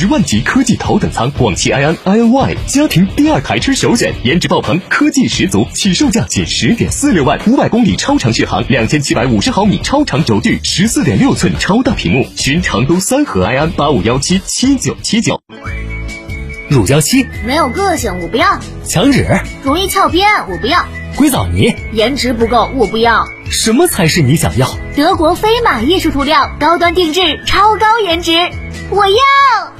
十万级科技头等舱广汽埃安 iNY 家庭第二台车首选，颜值爆棚，科技十足，起售价仅十点四六万，五百公里超长续航，两千七百五十毫米超长轴距，十四点六寸超大屏幕，寻成都三河埃安八五幺七七九七九。乳胶漆没有个性，我不要；墙纸容易翘边，我不要；硅藻泥颜值不够，我不要。什么才是你想要？德国飞马艺术涂料，高端定制，超高颜值，我要。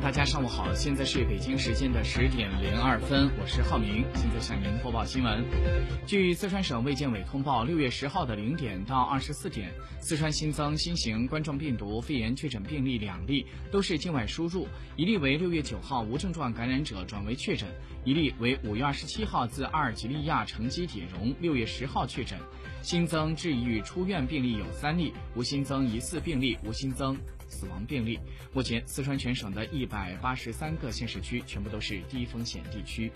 大家上午好，现在是北京时间的十点零二分，我是浩明，现在向您播报新闻。据四川省卫健委通报，六月十号的零点到二十四点，四川新增新型冠状病毒肺炎确诊病例两例，都是境外输入，一例为六月九号无症状感染者转为确诊，一例为五月二十七号自阿尔及利亚乘机抵蓉，六月十号确诊。新增治愈出院病例有三例，无新增疑似病例，无新增。死亡病例。目前，四川全省的一百八十三个县市区全部都是低风险地区。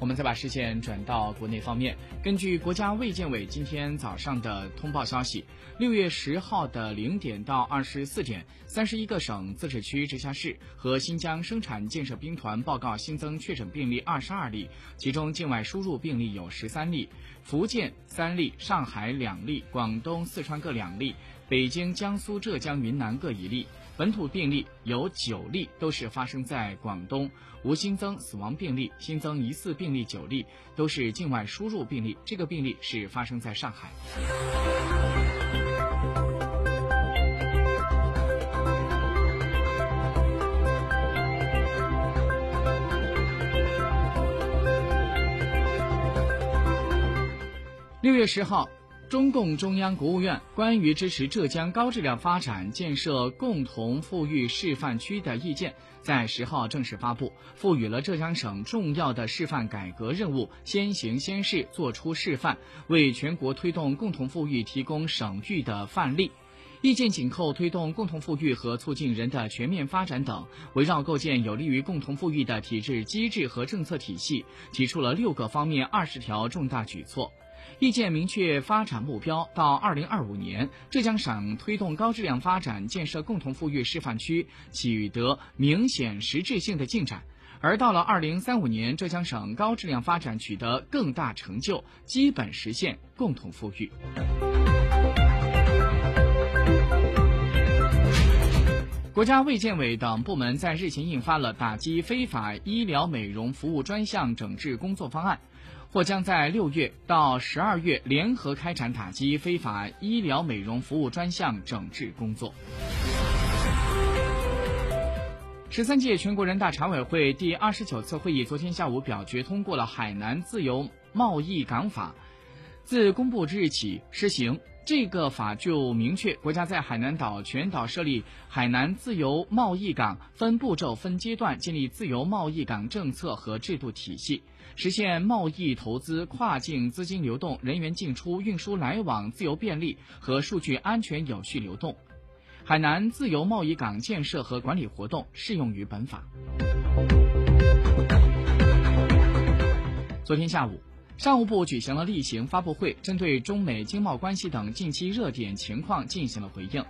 我们再把视线转到国内方面，根据国家卫健委今天早上的通报消息，六月十号的零点到二十四点，三十一个省、自治区、直辖市和新疆生产建设兵团报告新增确诊病例二十二例，其中境外输入病例有十三例，福建三例，上海两例，广东、四川各两例。北京、江苏、浙江、云南各一例，本土病例有九例，都是发生在广东，无新增死亡病例，新增疑似病例九例，都是境外输入病例。这个病例是发生在上海。六月十号。中共中央、国务院关于支持浙江高质量发展、建设共同富裕示范区的意见在十号正式发布，赋予了浙江省重要的示范改革任务，先行先试，做出示范，为全国推动共同富裕提供省域的范例。意见紧扣推动共同富裕和促进人的全面发展等，围绕构建有利于共同富裕的体制机制和政策体系，提出了六个方面、二十条重大举措。意见明确发展目标，到二零二五年，浙江省推动高质量发展、建设共同富裕示范区取得明显实质性的进展；而到了二零三五年，浙江省高质量发展取得更大成就，基本实现共同富裕。国家卫健委等部门在日前印发了打击非法医疗美容服务专项整治工作方案。或将在六月到十二月联合开展打击非法医疗美容服务专项整治工作。十三届全国人大常委会第二十九次会议昨天下午表决通过了《海南自由贸易港法》，自公布之日起施行。这个法就明确，国家在海南岛全岛设立海南自由贸易港，分步骤、分阶段建立自由贸易港政策和制度体系。实现贸易、投资、跨境资金流动、人员进出、运输来往自由便利和数据安全有序流动。海南自由贸易港建设和管理活动适用于本法。昨天下午，商务部举行了例行发布会，针对中美经贸关系等近期热点情况进行了回应。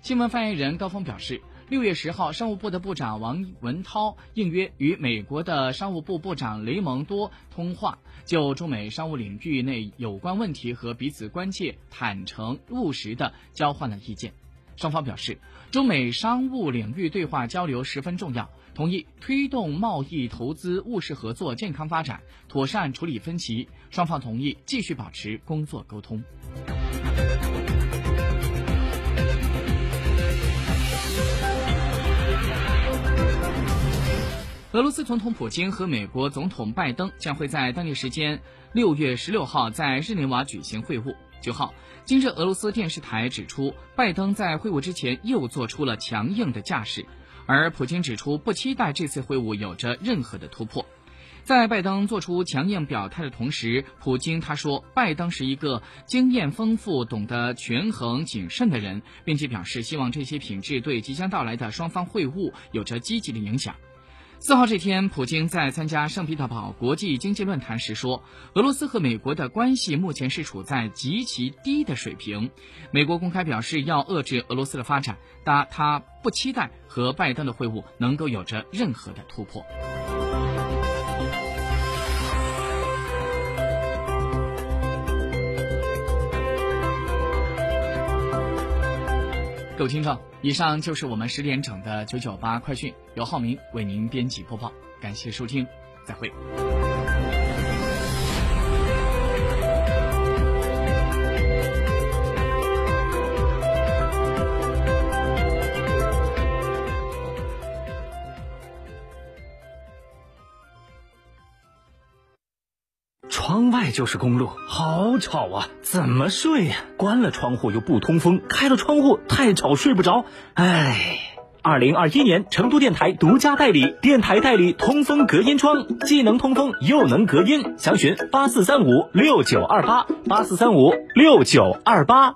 新闻发言人高峰表示，六月十号，商务部的部长王文涛应约与美国的商务部部长雷蒙多通话，就中美商务领域内有关问题和彼此关切坦诚务实的交换了意见。双方表示，中美商务领域对话交流十分重要，同意推动贸易投资务实合作健康发展，妥善处理分歧。双方同意继续保持工作沟通。俄罗斯总统普京和美国总统拜登将会在当地时间六月十六号在日内瓦举行会晤。九号，今日俄罗斯电视台指出，拜登在会晤之前又做出了强硬的架势，而普京指出不期待这次会晤有着任何的突破。在拜登做出强硬表态的同时，普京他说，拜登是一个经验丰富、懂得权衡谨慎的人，并且表示希望这些品质对即将到来的双方会晤有着积极的影响。四号这天，普京在参加圣彼得堡国际经济论坛时说：“俄罗斯和美国的关系目前是处在极其低的水平。美国公开表示要遏制俄罗斯的发展，但他不期待和拜登的会晤能够有着任何的突破。”各位听众，以上就是我们十点整的九九八快讯，由浩明为您编辑播报，感谢收听，再会。窗外就是公路，好吵啊！怎么睡呀？关了窗户又不通风，开了窗户太吵，睡不着。唉，二零二一年成都电台独家代理电台代理通风隔音窗，既能通风又能隔音。详询八四三五六九二八八四三五六九二八。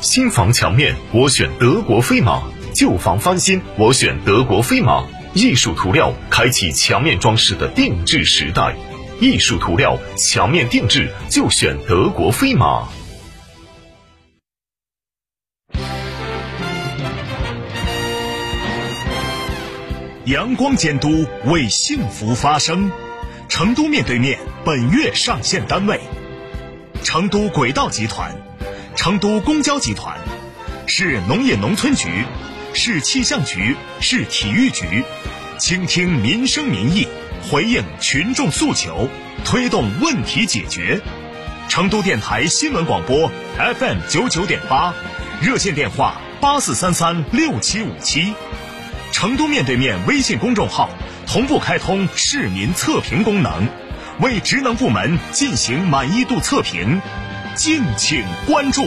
新房墙面我选德国飞马，旧房翻新我选德国飞马。艺术涂料开启墙面装饰的定制时代。艺术涂料墙面定制就选德国飞马。阳光监督为幸福发声。成都面对面本月上线单位：成都轨道集团、成都公交集团、市农业农村局、市气象局、市体育局。倾听民生民意。回应群众诉求，推动问题解决。成都电台新闻广播 FM 九九点八，热线电话八四三三六七五七。成都面对面微信公众号同步开通市民测评功能，为职能部门进行满意度测评，敬请关注。